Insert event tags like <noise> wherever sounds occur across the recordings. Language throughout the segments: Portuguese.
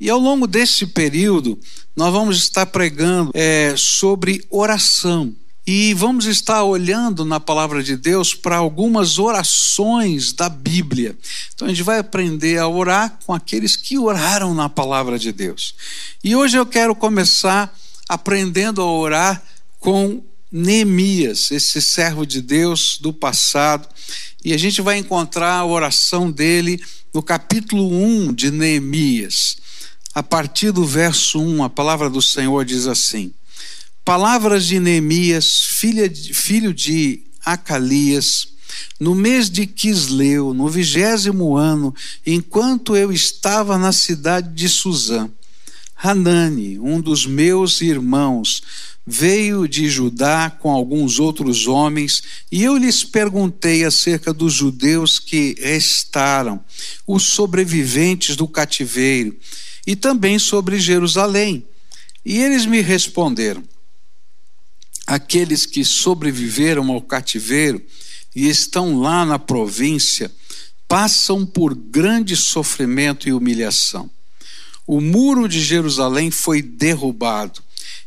E ao longo desse período, nós vamos estar pregando é, sobre oração. E vamos estar olhando na palavra de Deus para algumas orações da Bíblia. Então a gente vai aprender a orar com aqueles que oraram na palavra de Deus. E hoje eu quero começar aprendendo a orar com Neemias, esse servo de Deus do passado. E a gente vai encontrar a oração dele no capítulo 1 de Neemias. A partir do verso 1, a palavra do Senhor diz assim: Palavras de Neemias, filho de Acalias, no mês de Quisleu, no vigésimo ano, enquanto eu estava na cidade de Suzã, Hanani, um dos meus irmãos, veio de Judá com alguns outros homens, e eu lhes perguntei acerca dos judeus que restaram, os sobreviventes do cativeiro, e também sobre Jerusalém. E eles me responderam: aqueles que sobreviveram ao cativeiro e estão lá na província passam por grande sofrimento e humilhação. O muro de Jerusalém foi derrubado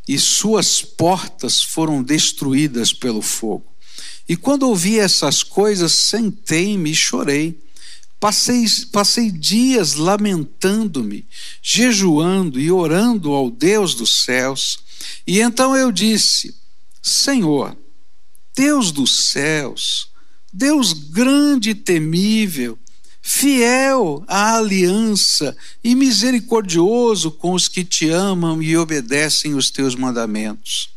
e suas portas foram destruídas pelo fogo. E quando ouvi essas coisas, sentei-me e chorei. Passei, passei dias lamentando-me, jejuando e orando ao Deus dos céus. E então eu disse: Senhor, Deus dos céus, Deus grande e temível, fiel à aliança e misericordioso com os que te amam e obedecem os teus mandamentos.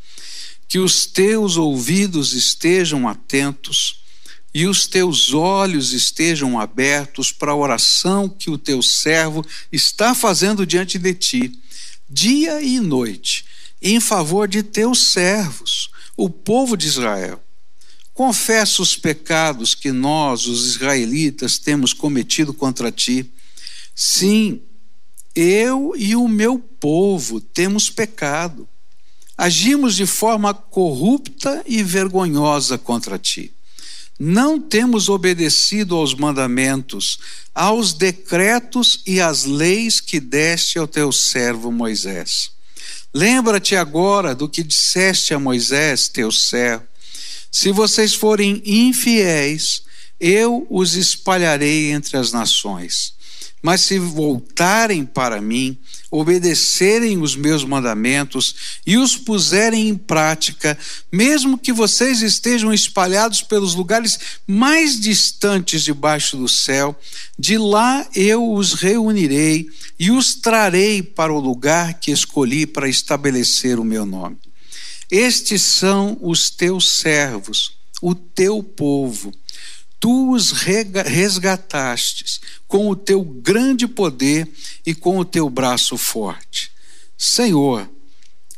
Que os teus ouvidos estejam atentos e os teus olhos estejam abertos para a oração que o teu servo está fazendo diante de ti, dia e noite, em favor de teus servos o povo de Israel. Confessa os pecados que nós, os israelitas, temos cometido contra ti. Sim, eu e o meu povo temos pecado. Agimos de forma corrupta e vergonhosa contra ti. Não temos obedecido aos mandamentos, aos decretos e às leis que deste ao teu servo Moisés. Lembra-te agora do que disseste a Moisés, teu servo. Se vocês forem infiéis, eu os espalharei entre as nações. Mas se voltarem para mim, obedecerem os meus mandamentos e os puserem em prática, mesmo que vocês estejam espalhados pelos lugares mais distantes debaixo do céu, de lá eu os reunirei e os trarei para o lugar que escolhi para estabelecer o meu nome. Estes são os teus servos, o teu povo tu os resgatastes com o teu grande poder e com o teu braço forte. Senhor,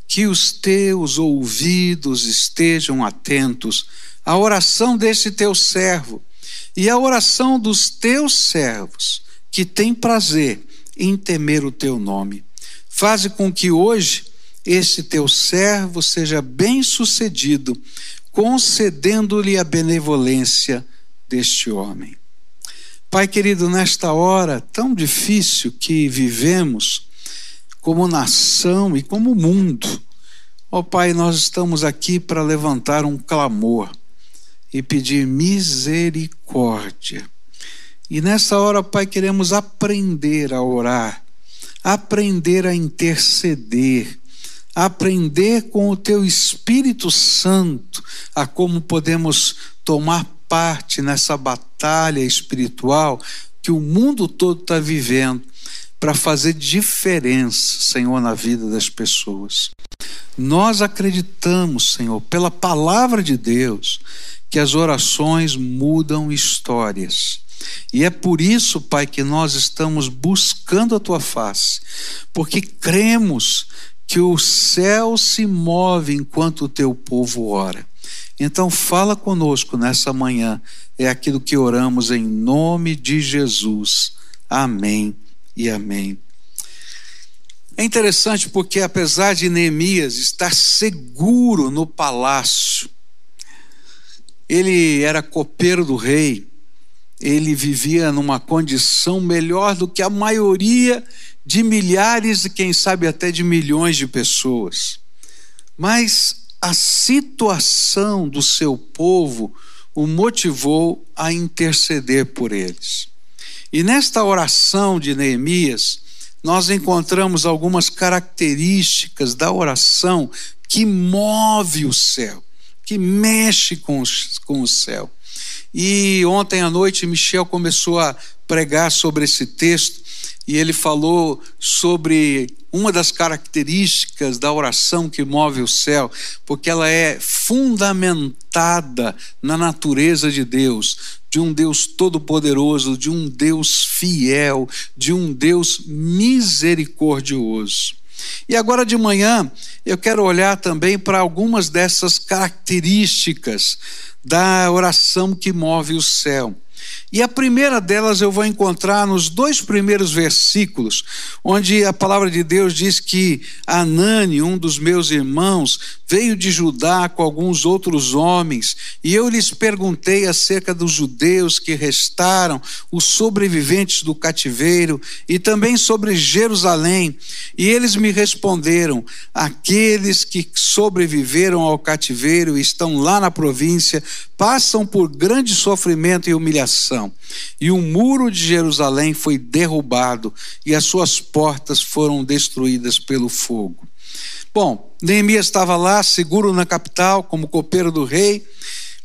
que os teus ouvidos estejam atentos à oração deste teu servo e à oração dos teus servos, que têm prazer em temer o teu nome. Faze com que hoje este teu servo seja bem-sucedido, concedendo-lhe a benevolência deste homem. Pai querido, nesta hora tão difícil que vivemos, como nação e como mundo, ó Pai, nós estamos aqui para levantar um clamor e pedir misericórdia. E nessa hora, Pai, queremos aprender a orar, aprender a interceder, aprender com o Teu Espírito Santo a como podemos tomar parte nessa batalha espiritual que o mundo todo está vivendo para fazer diferença, Senhor, na vida das pessoas. Nós acreditamos, Senhor, pela palavra de Deus, que as orações mudam histórias. E é por isso, Pai, que nós estamos buscando a tua face, porque cremos que o céu se move enquanto o teu povo ora. Então, fala conosco nessa manhã, é aquilo que oramos em nome de Jesus. Amém e amém. É interessante porque, apesar de Neemias estar seguro no palácio, ele era copeiro do rei, ele vivia numa condição melhor do que a maioria de milhares e quem sabe até de milhões de pessoas. Mas a situação do seu povo o motivou a interceder por eles. E nesta oração de Neemias, nós encontramos algumas características da oração que move o céu, que mexe com, com o céu. E ontem à noite, Michel começou a pregar sobre esse texto e ele falou sobre uma das características da oração que move o céu, porque ela é fundamentada na natureza de Deus, de um Deus todo-poderoso, de um Deus fiel, de um Deus misericordioso. E agora de manhã eu quero olhar também para algumas dessas características da oração que move o céu. E a primeira delas eu vou encontrar nos dois primeiros versículos, onde a palavra de Deus diz que Anani, um dos meus irmãos, veio de Judá com alguns outros homens, e eu lhes perguntei acerca dos judeus que restaram, os sobreviventes do cativeiro, e também sobre Jerusalém. E eles me responderam: aqueles que sobreviveram ao cativeiro e estão lá na província passam por grande sofrimento e humilhação. E o muro de Jerusalém foi derrubado e as suas portas foram destruídas pelo fogo. Bom, Neemias estava lá, seguro na capital, como copeiro do rei,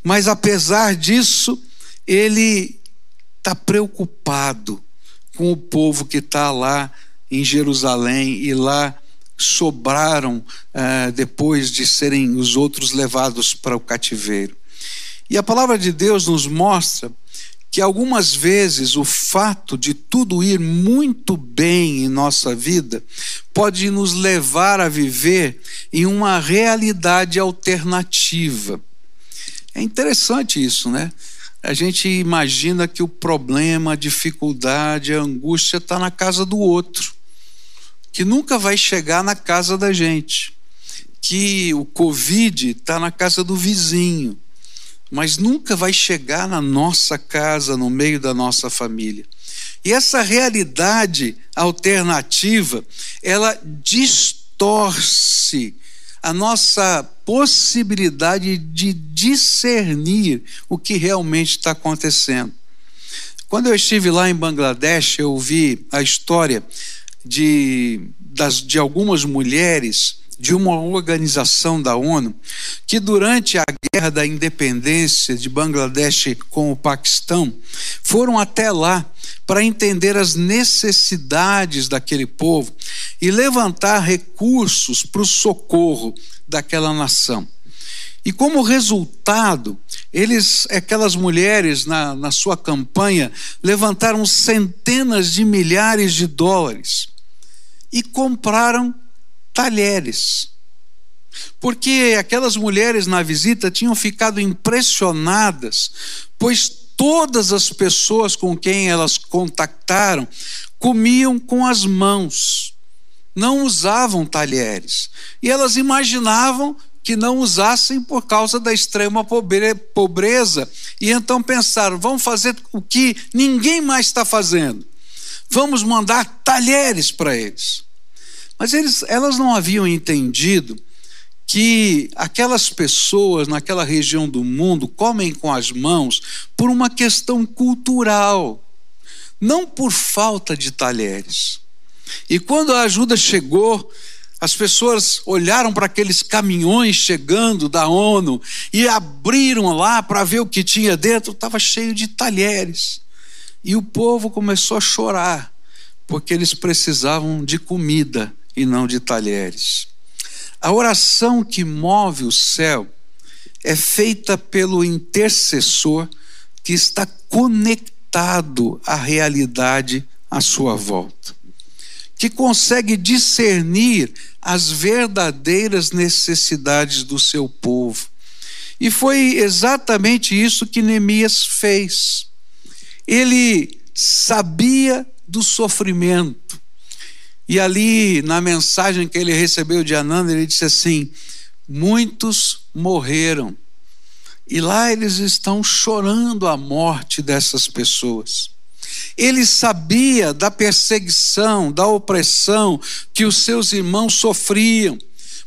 mas apesar disso, ele está preocupado com o povo que está lá em Jerusalém e lá sobraram uh, depois de serem os outros levados para o cativeiro. E a palavra de Deus nos mostra que algumas vezes o fato de tudo ir muito bem em nossa vida pode nos levar a viver em uma realidade alternativa. É interessante isso, né? A gente imagina que o problema, a dificuldade, a angústia está na casa do outro, que nunca vai chegar na casa da gente, que o Covid está na casa do vizinho mas nunca vai chegar na nossa casa, no meio da nossa família. E essa realidade alternativa, ela distorce a nossa possibilidade de discernir o que realmente está acontecendo. Quando eu estive lá em Bangladesh, eu vi a história de, das, de algumas mulheres de uma organização da ONU que, durante a guerra da independência de Bangladesh com o Paquistão, foram até lá para entender as necessidades daquele povo e levantar recursos para o socorro daquela nação. E como resultado, eles, aquelas mulheres na, na sua campanha, levantaram centenas de milhares de dólares e compraram talheres. Porque aquelas mulheres na visita tinham ficado impressionadas, pois todas as pessoas com quem elas contactaram comiam com as mãos, não usavam talheres. E elas imaginavam que não usassem por causa da extrema pobreza. E então pensaram: vamos fazer o que ninguém mais está fazendo. Vamos mandar talheres para eles. Mas eles, elas não haviam entendido que aquelas pessoas naquela região do mundo comem com as mãos por uma questão cultural, não por falta de talheres. E quando a ajuda chegou, as pessoas olharam para aqueles caminhões chegando da ONU e abriram lá para ver o que tinha dentro, estava cheio de talheres. E o povo começou a chorar, porque eles precisavam de comida e não de talheres. A oração que move o céu é feita pelo intercessor que está conectado à realidade à sua volta, que consegue discernir as verdadeiras necessidades do seu povo. E foi exatamente isso que Neemias fez. Ele sabia do sofrimento, e ali, na mensagem que ele recebeu de Ananda, ele disse assim: muitos morreram. E lá eles estão chorando a morte dessas pessoas. Ele sabia da perseguição, da opressão que os seus irmãos sofriam,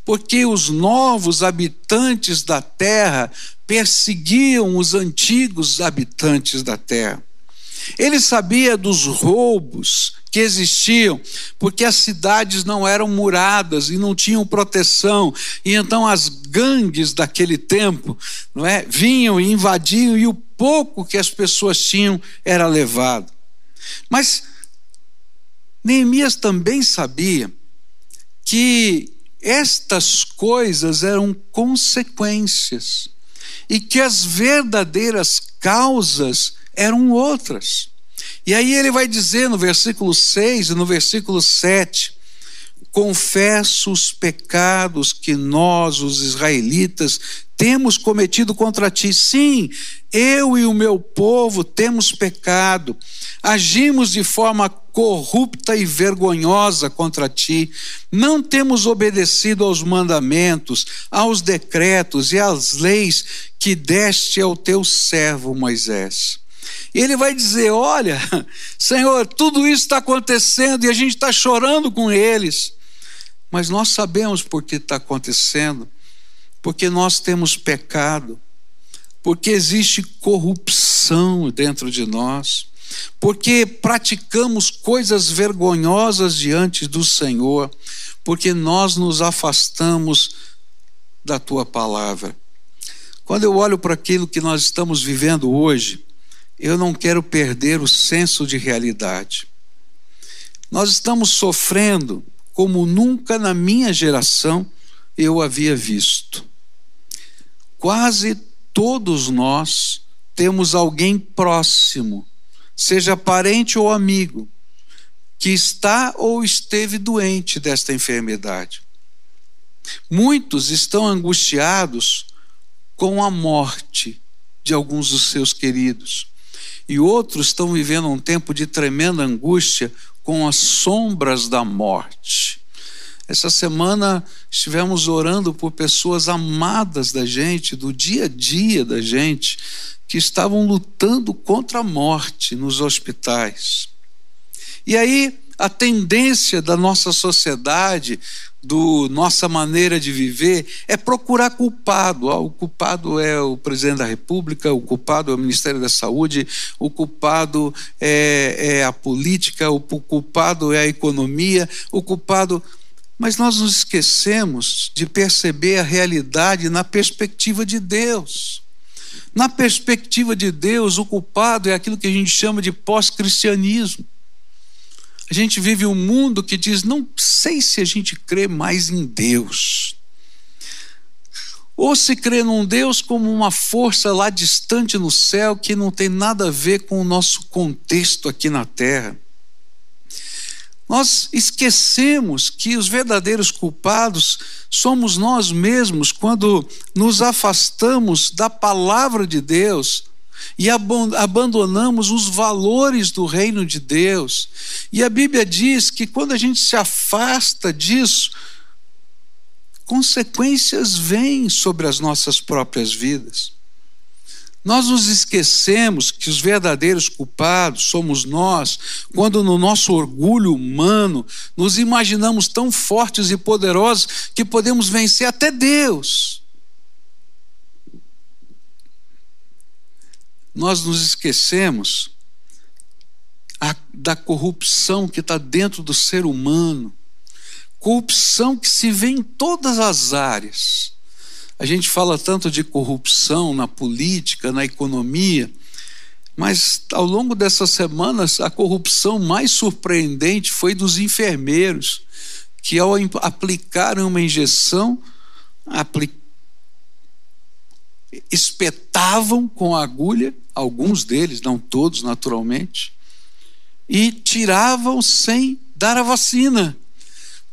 porque os novos habitantes da terra perseguiam os antigos habitantes da terra. Ele sabia dos roubos que existiam, porque as cidades não eram muradas e não tinham proteção, e então as gangues daquele tempo, não é, vinham e invadiam e o pouco que as pessoas tinham era levado. Mas Neemias também sabia que estas coisas eram consequências e que as verdadeiras causas eram outras. E aí ele vai dizer no versículo 6 e no versículo 7: Confesso os pecados que nós, os israelitas, temos cometido contra ti. Sim, eu e o meu povo temos pecado, agimos de forma corrupta e vergonhosa contra ti, não temos obedecido aos mandamentos, aos decretos e às leis que deste ao teu servo Moisés. E ele vai dizer: Olha, <laughs> Senhor, tudo isso está acontecendo e a gente está chorando com eles. Mas nós sabemos por que está acontecendo. Porque nós temos pecado. Porque existe corrupção dentro de nós. Porque praticamos coisas vergonhosas diante do Senhor. Porque nós nos afastamos da tua palavra. Quando eu olho para aquilo que nós estamos vivendo hoje, eu não quero perder o senso de realidade. Nós estamos sofrendo como nunca na minha geração eu havia visto. Quase todos nós temos alguém próximo, seja parente ou amigo, que está ou esteve doente desta enfermidade. Muitos estão angustiados com a morte de alguns dos seus queridos e outros estão vivendo um tempo de tremenda angústia com as sombras da morte. Essa semana estivemos orando por pessoas amadas da gente, do dia a dia da gente, que estavam lutando contra a morte nos hospitais. E aí, a tendência da nossa sociedade, do nossa maneira de viver é procurar culpado. o culpado é o presidente da República, o culpado é o Ministério da Saúde, o culpado é, é a política, o culpado é a economia, o culpado. Mas nós nos esquecemos de perceber a realidade na perspectiva de Deus. Na perspectiva de Deus, o culpado é aquilo que a gente chama de pós-cristianismo. A gente vive um mundo que diz: não sei se a gente crê mais em Deus. Ou se crê num Deus como uma força lá distante no céu que não tem nada a ver com o nosso contexto aqui na terra. Nós esquecemos que os verdadeiros culpados somos nós mesmos quando nos afastamos da palavra de Deus e abandonamos os valores do reino de Deus. E a Bíblia diz que quando a gente se afasta disso, consequências vêm sobre as nossas próprias vidas. Nós nos esquecemos que os verdadeiros culpados somos nós, quando no nosso orgulho humano nos imaginamos tão fortes e poderosos que podemos vencer até Deus. Nós nos esquecemos a, da corrupção que está dentro do ser humano, corrupção que se vê em todas as áreas. A gente fala tanto de corrupção na política, na economia, mas ao longo dessas semanas a corrupção mais surpreendente foi dos enfermeiros, que ao aplicarem uma injeção, aplicaram espetavam com a agulha, alguns deles, não todos naturalmente, e tiravam sem dar a vacina,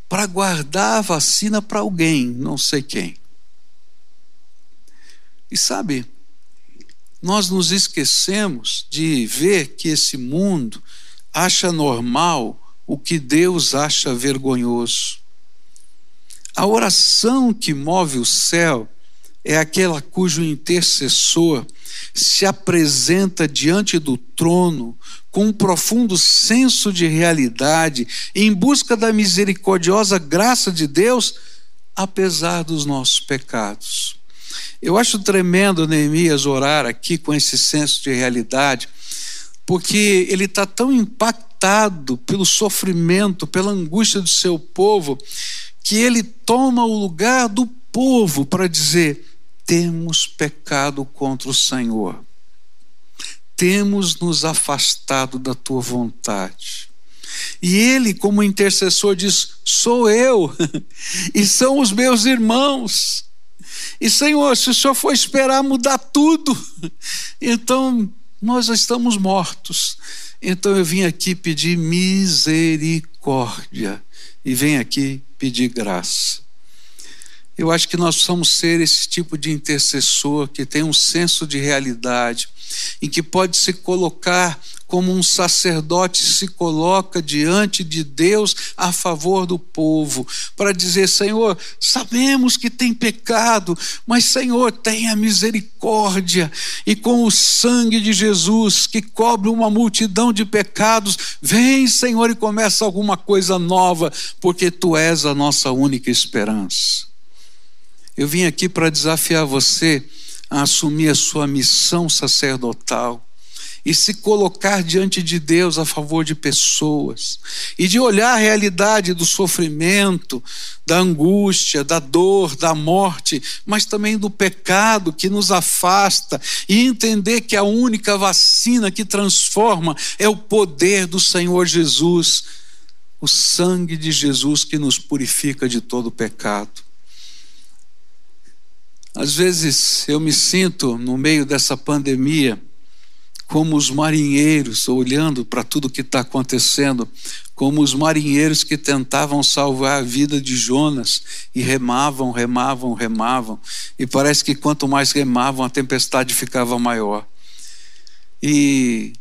para guardar a vacina para alguém, não sei quem. E sabe, nós nos esquecemos de ver que esse mundo acha normal o que Deus acha vergonhoso. A oração que move o céu é aquela cujo intercessor se apresenta diante do trono com um profundo senso de realidade, em busca da misericordiosa graça de Deus, apesar dos nossos pecados. Eu acho tremendo Neemias orar aqui com esse senso de realidade, porque ele está tão impactado pelo sofrimento, pela angústia do seu povo, que ele toma o lugar do povo para dizer: temos pecado contra o Senhor, temos nos afastado da tua vontade. E ele, como intercessor, diz: sou eu, <laughs> e são os meus irmãos. E Senhor, se o Senhor for esperar mudar tudo, <laughs> então nós estamos mortos. Então eu vim aqui pedir misericórdia e venho aqui pedir graça. Eu acho que nós precisamos ser esse tipo de intercessor que tem um senso de realidade, em que pode se colocar como um sacerdote se coloca diante de Deus a favor do povo, para dizer: Senhor, sabemos que tem pecado, mas Senhor, tenha misericórdia, e com o sangue de Jesus, que cobre uma multidão de pecados, vem, Senhor, e começa alguma coisa nova, porque Tu és a nossa única esperança. Eu vim aqui para desafiar você a assumir a sua missão sacerdotal e se colocar diante de Deus a favor de pessoas, e de olhar a realidade do sofrimento, da angústia, da dor, da morte, mas também do pecado que nos afasta, e entender que a única vacina que transforma é o poder do Senhor Jesus, o sangue de Jesus que nos purifica de todo pecado. Às vezes eu me sinto no meio dessa pandemia como os marinheiros, olhando para tudo que está acontecendo, como os marinheiros que tentavam salvar a vida de Jonas e remavam, remavam, remavam, e parece que quanto mais remavam, a tempestade ficava maior. E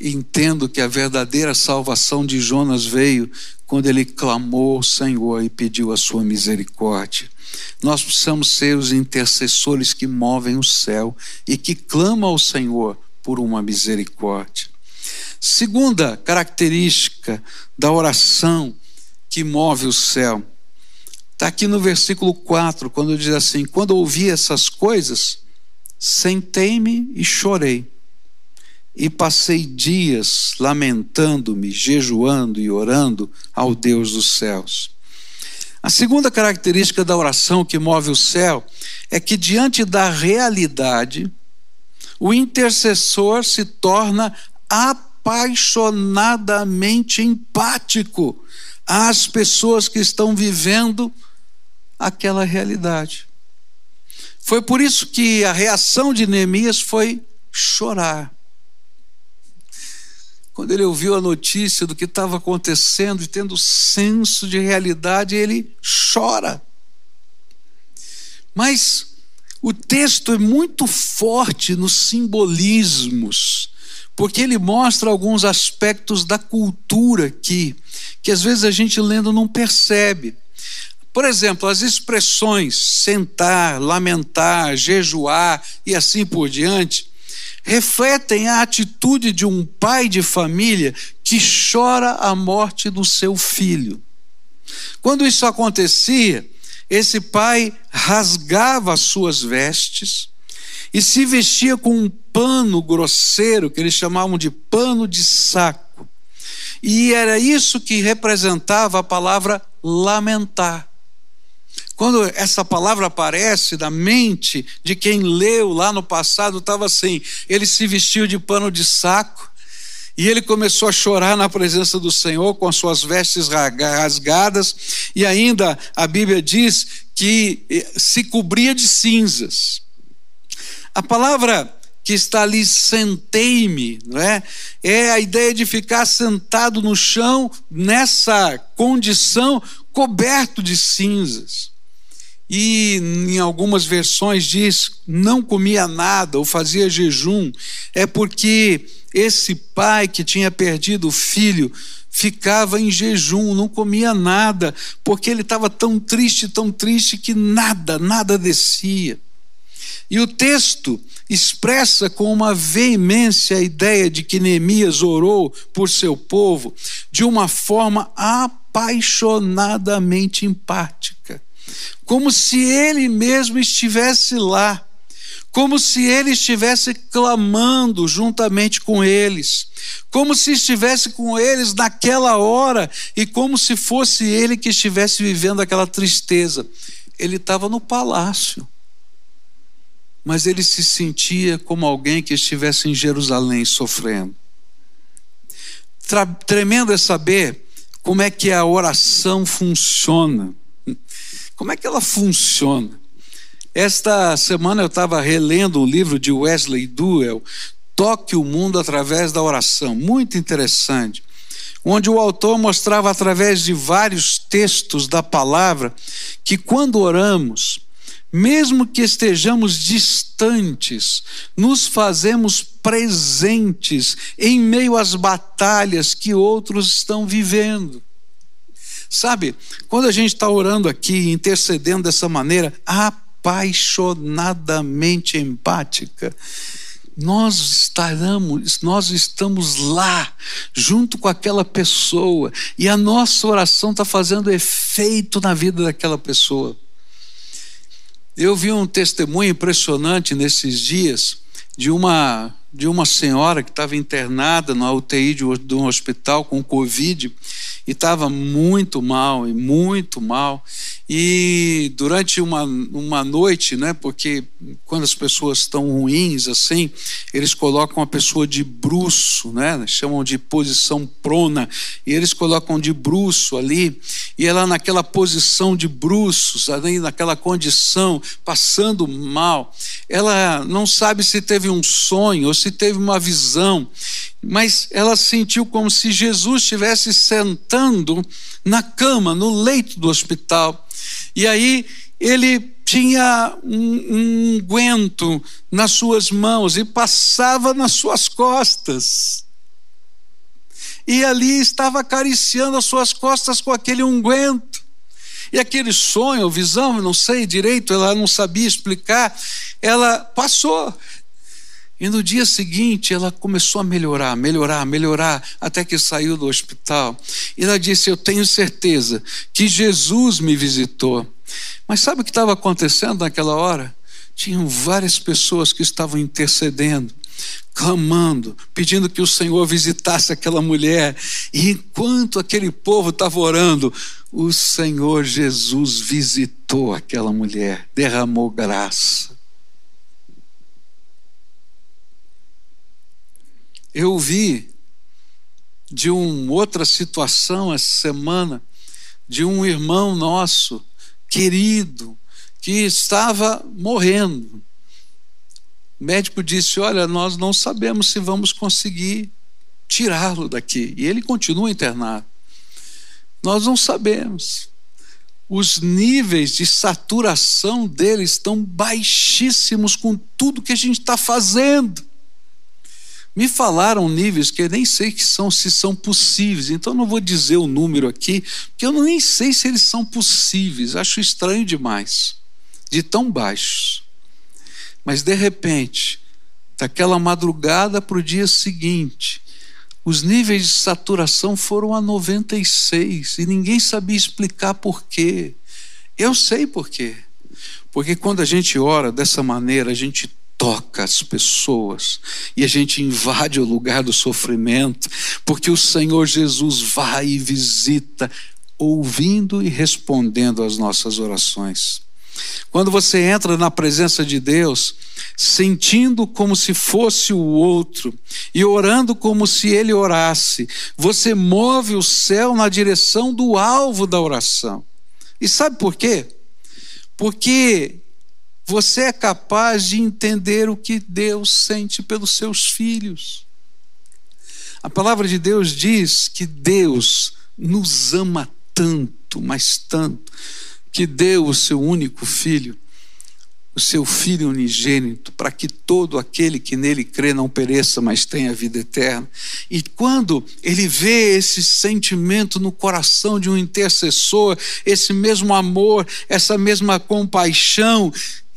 entendo que a verdadeira salvação de Jonas veio quando ele clamou ao Senhor e pediu a sua misericórdia. Nós precisamos ser os intercessores que movem o céu e que clamam ao Senhor por uma misericórdia. Segunda característica da oração que move o céu. Está aqui no versículo 4, quando diz assim: Quando ouvi essas coisas, sentei-me e chorei, e passei dias lamentando-me, jejuando e orando ao Deus dos céus. A segunda característica da oração que move o céu é que, diante da realidade, o intercessor se torna apaixonadamente empático às pessoas que estão vivendo aquela realidade. Foi por isso que a reação de Neemias foi chorar. Quando ele ouviu a notícia do que estava acontecendo e tendo senso de realidade, ele chora. Mas o texto é muito forte nos simbolismos, porque ele mostra alguns aspectos da cultura aqui, que às vezes a gente lendo não percebe. Por exemplo, as expressões sentar, lamentar, jejuar e assim por diante, refletem a atitude de um pai de família que chora a morte do seu filho. Quando isso acontecia, esse pai rasgava as suas vestes e se vestia com um pano grosseiro, que eles chamavam de pano de saco. E era isso que representava a palavra lamentar. Quando essa palavra aparece na mente de quem leu lá no passado, estava assim: ele se vestiu de pano de saco e ele começou a chorar na presença do Senhor com as suas vestes rasgadas, e ainda a Bíblia diz que eh, se cobria de cinzas. A palavra que está ali, sentei-me, é? É a ideia de ficar sentado no chão nessa condição coberto de cinzas. E em algumas versões diz não comia nada ou fazia jejum, é porque esse pai que tinha perdido o filho ficava em jejum, não comia nada, porque ele estava tão triste, tão triste que nada, nada descia. E o texto expressa com uma veemência a ideia de que Neemias orou por seu povo de uma forma apaixonadamente empática, como se ele mesmo estivesse lá, como se ele estivesse clamando juntamente com eles, como se estivesse com eles naquela hora e como se fosse ele que estivesse vivendo aquela tristeza. Ele estava no palácio mas ele se sentia como alguém que estivesse em Jerusalém sofrendo. Tremendo é saber como é que a oração funciona. Como é que ela funciona? Esta semana eu estava relendo um livro de Wesley Duell, Toque o Mundo através da Oração, muito interessante, onde o autor mostrava através de vários textos da palavra que quando oramos, mesmo que estejamos distantes, nos fazemos presentes em meio às batalhas que outros estão vivendo. Sabe, quando a gente está orando aqui, intercedendo dessa maneira apaixonadamente empática, nós estaremos, nós estamos lá, junto com aquela pessoa, e a nossa oração está fazendo efeito na vida daquela pessoa. Eu vi um testemunho impressionante nesses dias de uma de uma senhora que estava internada na UTI de, um hospital com Covid e estava muito mal, e muito mal. E durante uma, uma noite, né, porque quando as pessoas estão ruins assim, eles colocam a pessoa de bruço, né, chamam de posição prona, e eles colocam de bruço ali, e ela naquela posição de bruços, ali naquela condição, passando mal, ela não sabe se teve um sonho ou se teve uma visão, mas ela sentiu como se Jesus estivesse sentando na cama, no leito do hospital. E aí ele tinha um, um guento nas suas mãos e passava nas suas costas. E ali estava acariciando as suas costas com aquele unguento. E aquele sonho, visão, não sei direito, ela não sabia explicar, ela passou. E no dia seguinte ela começou a melhorar, melhorar, melhorar, até que saiu do hospital. E ela disse: Eu tenho certeza que Jesus me visitou. Mas sabe o que estava acontecendo naquela hora? Tinham várias pessoas que estavam intercedendo, clamando, pedindo que o Senhor visitasse aquela mulher. E enquanto aquele povo estava orando, o Senhor Jesus visitou aquela mulher, derramou graça. Eu vi de uma outra situação essa semana, de um irmão nosso, querido, que estava morrendo. O médico disse: Olha, nós não sabemos se vamos conseguir tirá-lo daqui. E ele continua internado. Nós não sabemos. Os níveis de saturação dele estão baixíssimos com tudo que a gente está fazendo. Me falaram níveis que eu nem sei que são, se são possíveis, então não vou dizer o número aqui, porque eu nem sei se eles são possíveis, acho estranho demais, de tão baixos. Mas de repente, daquela madrugada para o dia seguinte, os níveis de saturação foram a 96 e ninguém sabia explicar por quê. Eu sei por quê. Porque quando a gente ora dessa maneira, a gente toca as pessoas e a gente invade o lugar do sofrimento, porque o Senhor Jesus vai e visita, ouvindo e respondendo às nossas orações. Quando você entra na presença de Deus, sentindo como se fosse o outro e orando como se ele orasse, você move o céu na direção do alvo da oração. E sabe por quê? Porque você é capaz de entender o que Deus sente pelos seus filhos. A palavra de Deus diz que Deus nos ama tanto, mas tanto, que deu o seu único filho, o seu filho unigênito, para que todo aquele que nele crê não pereça, mas tenha vida eterna. E quando ele vê esse sentimento no coração de um intercessor, esse mesmo amor, essa mesma compaixão,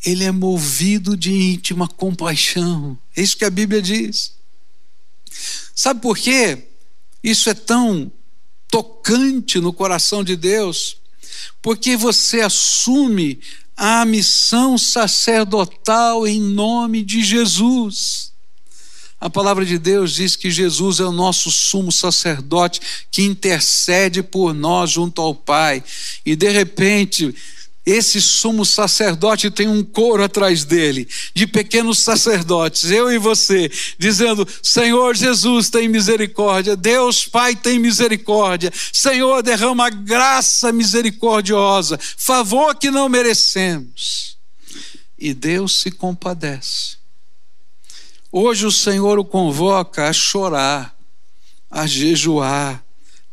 ele é movido de íntima compaixão. É isso que a Bíblia diz. Sabe por quê? Isso é tão tocante no coração de Deus, porque você assume a missão sacerdotal em nome de Jesus. A palavra de Deus diz que Jesus é o nosso sumo sacerdote que intercede por nós junto ao Pai. E de repente, esse sumo sacerdote tem um coro atrás dele, de pequenos sacerdotes, eu e você, dizendo: Senhor Jesus, tem misericórdia, Deus Pai, tem misericórdia, Senhor, derrama graça misericordiosa, favor que não merecemos. E Deus se compadece. Hoje o Senhor o convoca a chorar, a jejuar,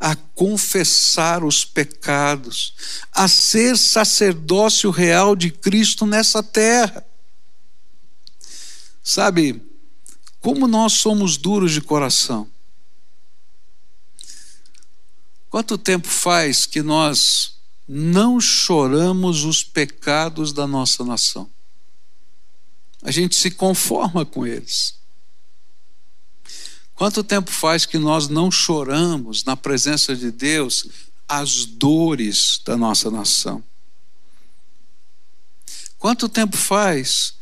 a confessar os pecados, a ser sacerdócio real de Cristo nessa terra. Sabe, como nós somos duros de coração. Quanto tempo faz que nós não choramos os pecados da nossa nação? A gente se conforma com eles. Quanto tempo faz que nós não choramos na presença de Deus as dores da nossa nação? Quanto tempo faz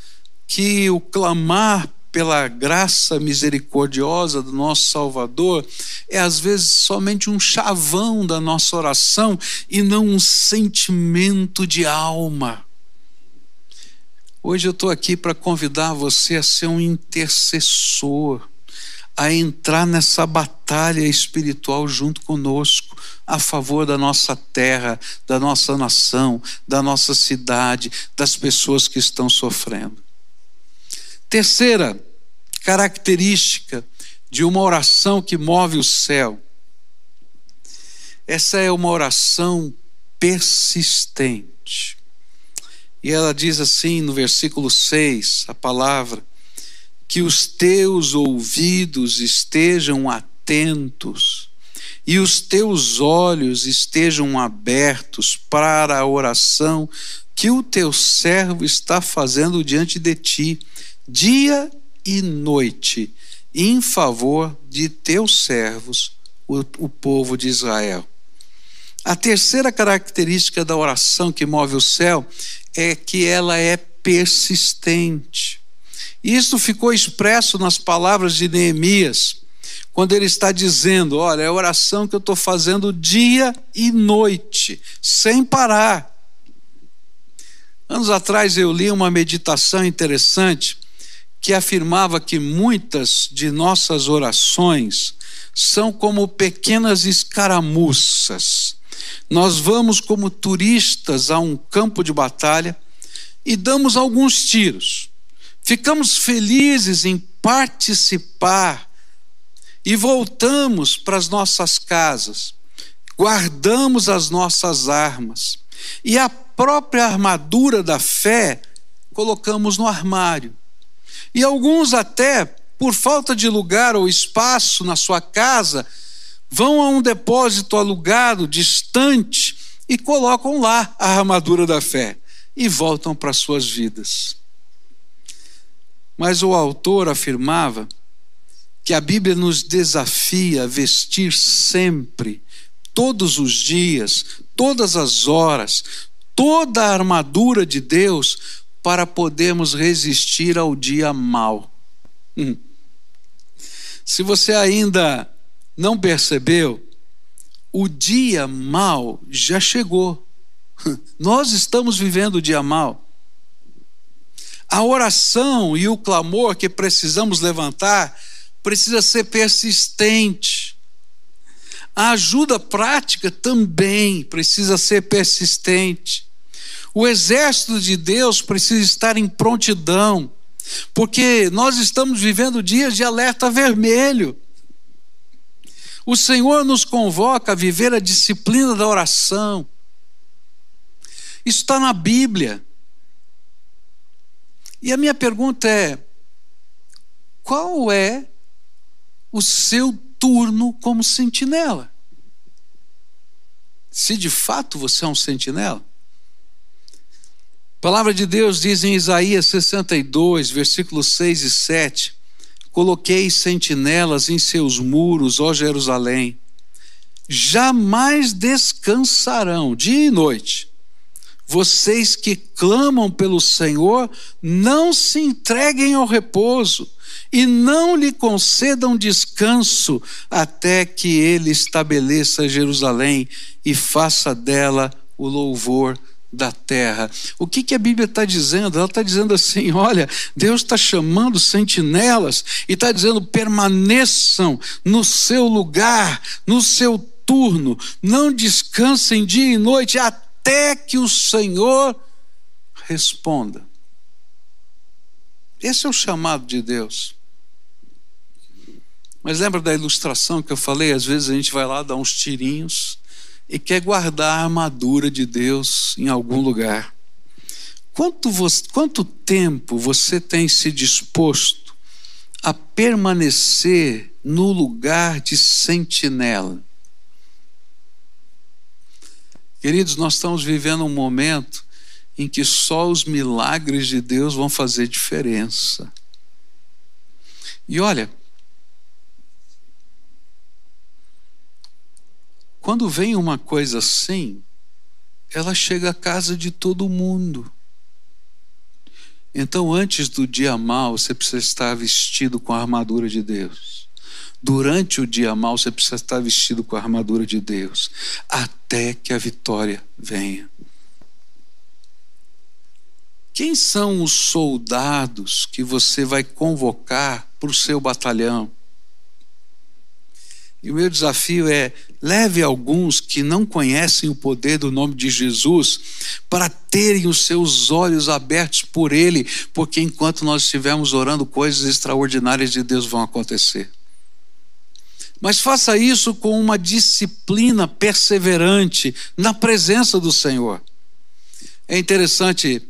que o clamar pela graça misericordiosa do nosso Salvador é às vezes somente um chavão da nossa oração e não um sentimento de alma. Hoje eu estou aqui para convidar você a ser um intercessor a entrar nessa batalha espiritual junto conosco, a favor da nossa terra, da nossa nação, da nossa cidade, das pessoas que estão sofrendo. Terceira característica de uma oração que move o céu. Essa é uma oração persistente. E ela diz assim no versículo 6, a palavra: que os teus ouvidos estejam atentos e os teus olhos estejam abertos para a oração que o teu servo está fazendo diante de ti, dia e noite, em favor de teus servos, o, o povo de Israel. A terceira característica da oração que move o céu é que ela é persistente. Isso ficou expresso nas palavras de Neemias, quando ele está dizendo: Olha, é a oração que eu estou fazendo dia e noite, sem parar. Anos atrás eu li uma meditação interessante que afirmava que muitas de nossas orações são como pequenas escaramuças. Nós vamos como turistas a um campo de batalha e damos alguns tiros. Ficamos felizes em participar e voltamos para as nossas casas, guardamos as nossas armas e a própria armadura da fé colocamos no armário. E alguns até, por falta de lugar ou espaço na sua casa, vão a um depósito alugado, distante, e colocam lá a armadura da fé e voltam para suas vidas. Mas o autor afirmava que a Bíblia nos desafia a vestir sempre, todos os dias, todas as horas, toda a armadura de Deus para podermos resistir ao dia mal. Hum. Se você ainda não percebeu, o dia mal já chegou. <laughs> Nós estamos vivendo o dia mal. A oração e o clamor que precisamos levantar precisa ser persistente. A ajuda prática também precisa ser persistente. O exército de Deus precisa estar em prontidão, porque nós estamos vivendo dias de alerta vermelho. O Senhor nos convoca a viver a disciplina da oração. Isso está na Bíblia. E a minha pergunta é: qual é o seu turno como sentinela? Se de fato você é um sentinela? A palavra de Deus diz em Isaías 62, versículos 6 e 7: Coloquei sentinelas em seus muros, ó Jerusalém, jamais descansarão dia e noite. Vocês que clamam pelo Senhor, não se entreguem ao repouso e não lhe concedam descanso até que ele estabeleça Jerusalém e faça dela o louvor da terra. O que, que a Bíblia está dizendo? Ela está dizendo assim: <laughs> olha, Deus está chamando sentinelas e está dizendo: permaneçam no seu lugar, no seu turno, não descansem dia e noite até que o Senhor responda. Esse é o chamado de Deus. Mas lembra da ilustração que eu falei? Às vezes a gente vai lá dar uns tirinhos e quer guardar a armadura de Deus em algum lugar. Quanto, você, quanto tempo você tem se disposto a permanecer no lugar de sentinela? Queridos, nós estamos vivendo um momento em que só os milagres de Deus vão fazer diferença. E olha, Quando vem uma coisa assim, ela chega à casa de todo mundo. Então, antes do dia mal, você precisa estar vestido com a armadura de Deus. Durante o dia mal, você precisa estar vestido com a armadura de Deus, até que a vitória venha. Quem são os soldados que você vai convocar para o seu batalhão? E o meu desafio é: leve alguns que não conhecem o poder do nome de Jesus para terem os seus olhos abertos por Ele, porque enquanto nós estivermos orando, coisas extraordinárias de Deus vão acontecer. Mas faça isso com uma disciplina perseverante na presença do Senhor. É interessante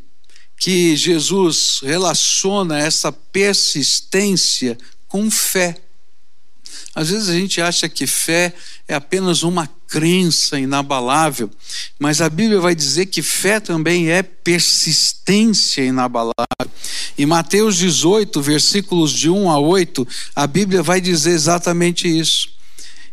que Jesus relaciona essa persistência com fé. Às vezes a gente acha que fé é apenas uma crença inabalável, mas a Bíblia vai dizer que fé também é persistência inabalável. Em Mateus 18, versículos de 1 a 8, a Bíblia vai dizer exatamente isso.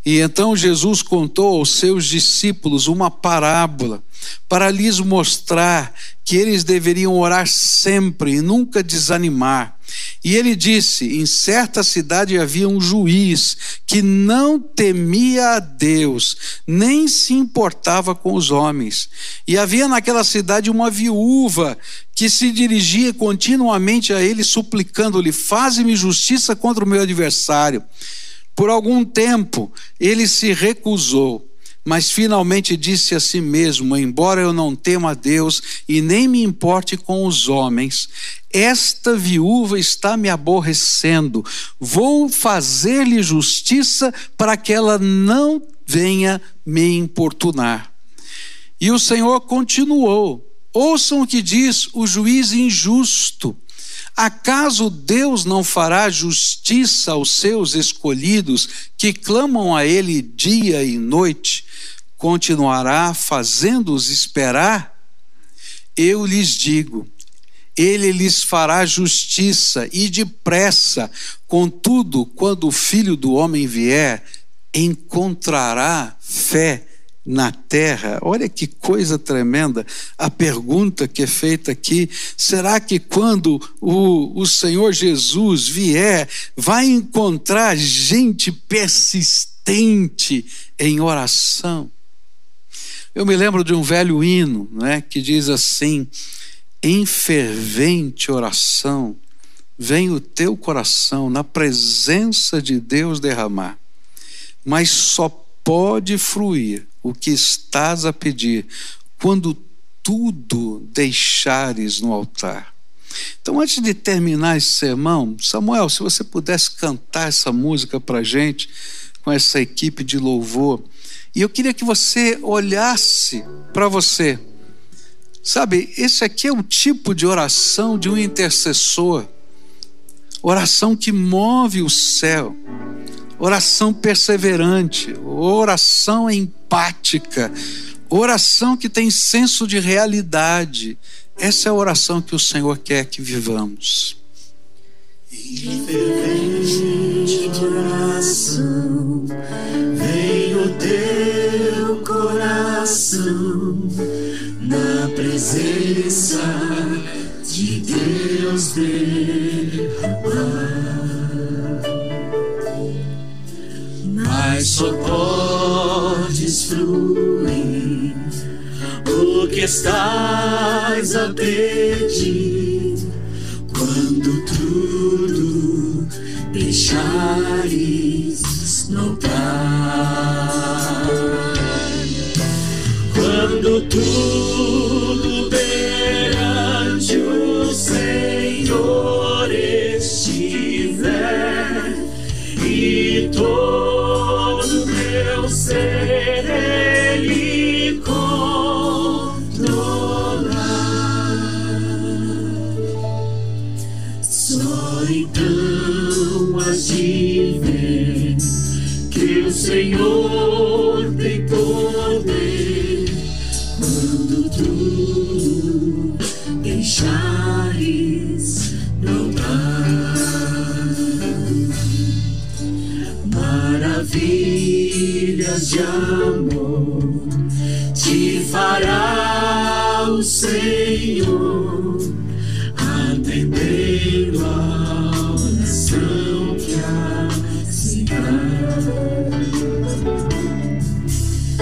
E então Jesus contou aos seus discípulos uma parábola para lhes mostrar que eles deveriam orar sempre e nunca desanimar. E ele disse: Em certa cidade havia um juiz que não temia a Deus, nem se importava com os homens. E havia naquela cidade uma viúva que se dirigia continuamente a ele, suplicando-lhe: Faze-me justiça contra o meu adversário. Por algum tempo ele se recusou mas finalmente disse a si mesmo: Embora eu não tema a Deus e nem me importe com os homens, esta viúva está me aborrecendo. Vou fazer-lhe justiça para que ela não venha me importunar. E o Senhor continuou: Ouçam o que diz o juiz injusto. Acaso Deus não fará justiça aos seus escolhidos que clamam a Ele dia e noite? Continuará fazendo-os esperar? Eu lhes digo, ele lhes fará justiça e depressa. Contudo, quando o filho do homem vier, encontrará fé na terra. Olha que coisa tremenda a pergunta que é feita aqui. Será que quando o, o Senhor Jesus vier, vai encontrar gente persistente em oração? Eu me lembro de um velho hino né, que diz assim: em fervente oração, vem o teu coração na presença de Deus derramar, mas só pode fruir o que estás a pedir quando tudo deixares no altar. Então, antes de terminar esse sermão, Samuel, se você pudesse cantar essa música para gente, com essa equipe de louvor, e eu queria que você olhasse para você. Sabe, esse aqui é o tipo de oração de um intercessor. Oração que move o céu oração perseverante, oração empática, oração que tem senso de realidade. Essa é a oração que o Senhor quer que vivamos. Vem o teu coração na presença de Deus derramar. Só podes fluir o que estás a pedir quando tudo deixares notar. Quando tudo deixares notar. Maravilhas de amor te fará o Senhor, atendendo a oração que assim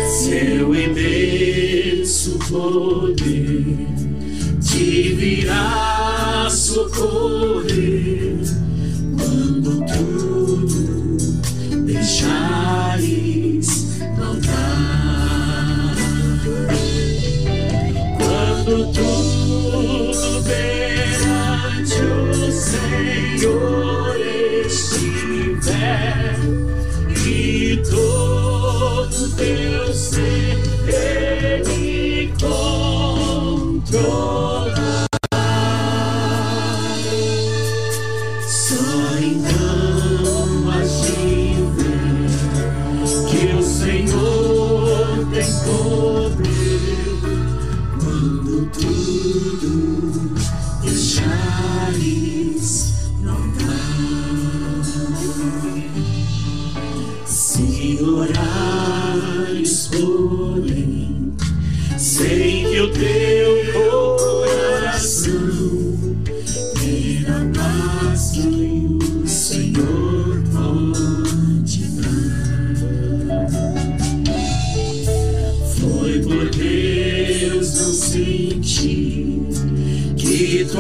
Seu imenso poder te virá socorrer quando tudo deixares.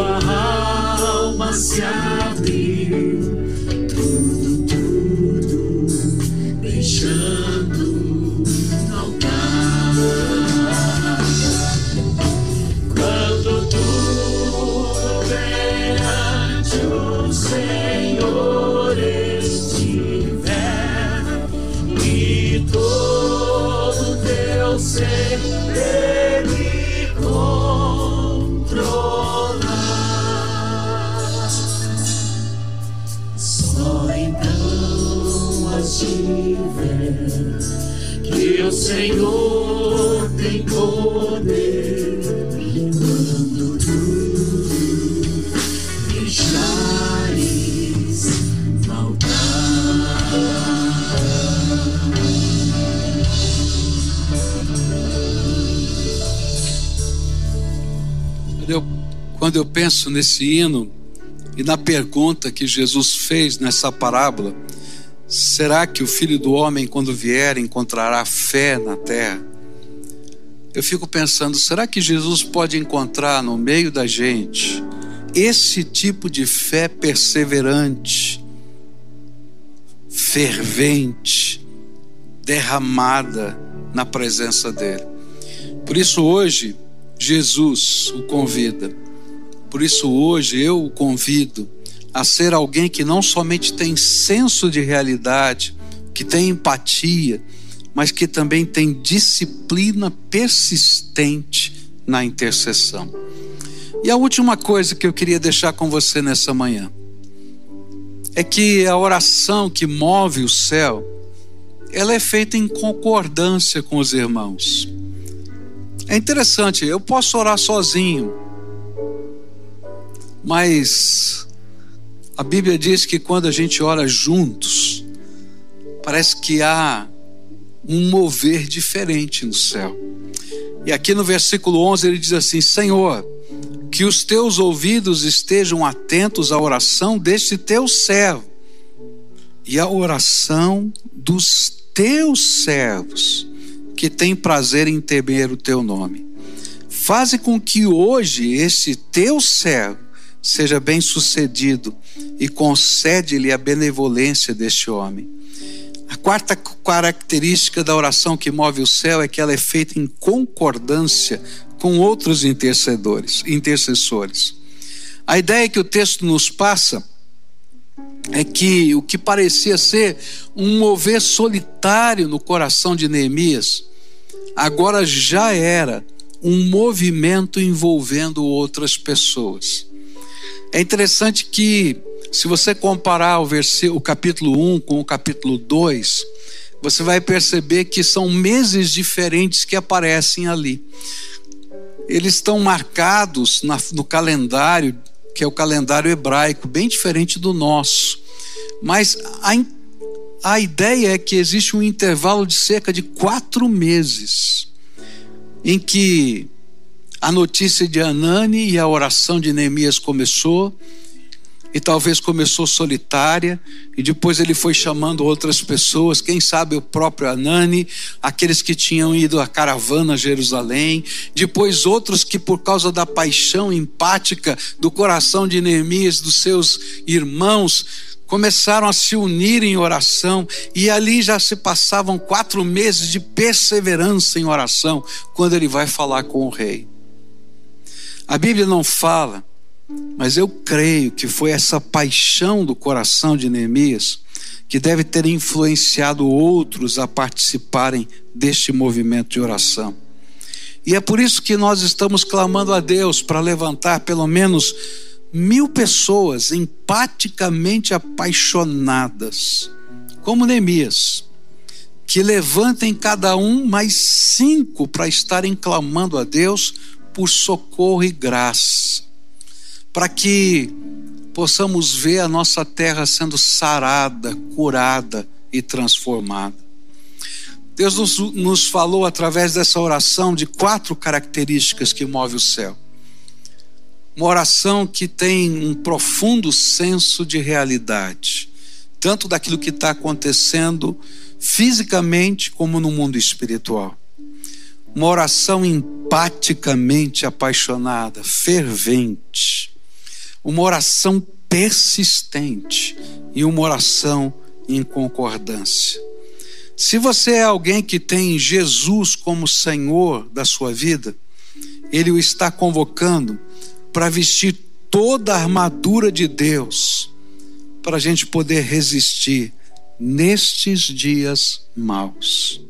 Alma se abriu, Senhor tem poder quando tudo deixares Quando eu, quando eu penso nesse hino e na pergunta que Jesus fez nessa parábola, será que o filho do homem, quando vier, encontrará fé na terra? Eu fico pensando, será que Jesus pode encontrar no meio da gente esse tipo de fé perseverante, fervente, derramada na presença dele? Por isso, hoje, Jesus o convida. Por isso, hoje, eu o convido a ser alguém que não somente tem senso de realidade, que tem empatia, mas que também tem disciplina persistente na intercessão. E a última coisa que eu queria deixar com você nessa manhã é que a oração que move o céu, ela é feita em concordância com os irmãos. É interessante, eu posso orar sozinho, Mas a Bíblia diz que quando a gente ora juntos, parece que há um mover diferente no céu. E aqui no versículo 11 ele diz assim: Senhor, que os teus ouvidos estejam atentos à oração deste teu servo e à oração dos teus servos que têm prazer em temer o teu nome. Faze com que hoje esse teu servo seja bem sucedido e concede-lhe a benevolência deste homem. A quarta característica da oração que move o céu é que ela é feita em concordância com outros intercedores, intercessores. A ideia que o texto nos passa é que o que parecia ser um mover solitário no coração de Neemias, agora já era um movimento envolvendo outras pessoas. É interessante que, se você comparar o, versículo, o capítulo 1 com o capítulo 2, você vai perceber que são meses diferentes que aparecem ali. Eles estão marcados na, no calendário, que é o calendário hebraico, bem diferente do nosso. Mas a, a ideia é que existe um intervalo de cerca de quatro meses em que a notícia de Anani e a oração de Neemias começou, e talvez começou solitária, e depois ele foi chamando outras pessoas, quem sabe o próprio Anani, aqueles que tinham ido à caravana a Jerusalém, depois outros que, por causa da paixão empática do coração de Neemias, dos seus irmãos, começaram a se unir em oração, e ali já se passavam quatro meses de perseverança em oração, quando ele vai falar com o rei. A Bíblia não fala, mas eu creio que foi essa paixão do coração de Neemias que deve ter influenciado outros a participarem deste movimento de oração. E é por isso que nós estamos clamando a Deus para levantar pelo menos mil pessoas empaticamente apaixonadas, como Neemias, que levantem cada um mais cinco para estarem clamando a Deus por socorro e graça, para que possamos ver a nossa terra sendo sarada, curada e transformada. Deus nos, nos falou através dessa oração de quatro características que move o céu uma oração que tem um profundo senso de realidade, tanto daquilo que está acontecendo fisicamente como no mundo espiritual. Uma oração empaticamente apaixonada, fervente. Uma oração persistente e uma oração em concordância. Se você é alguém que tem Jesus como Senhor da sua vida, Ele o está convocando para vestir toda a armadura de Deus, para a gente poder resistir nestes dias maus.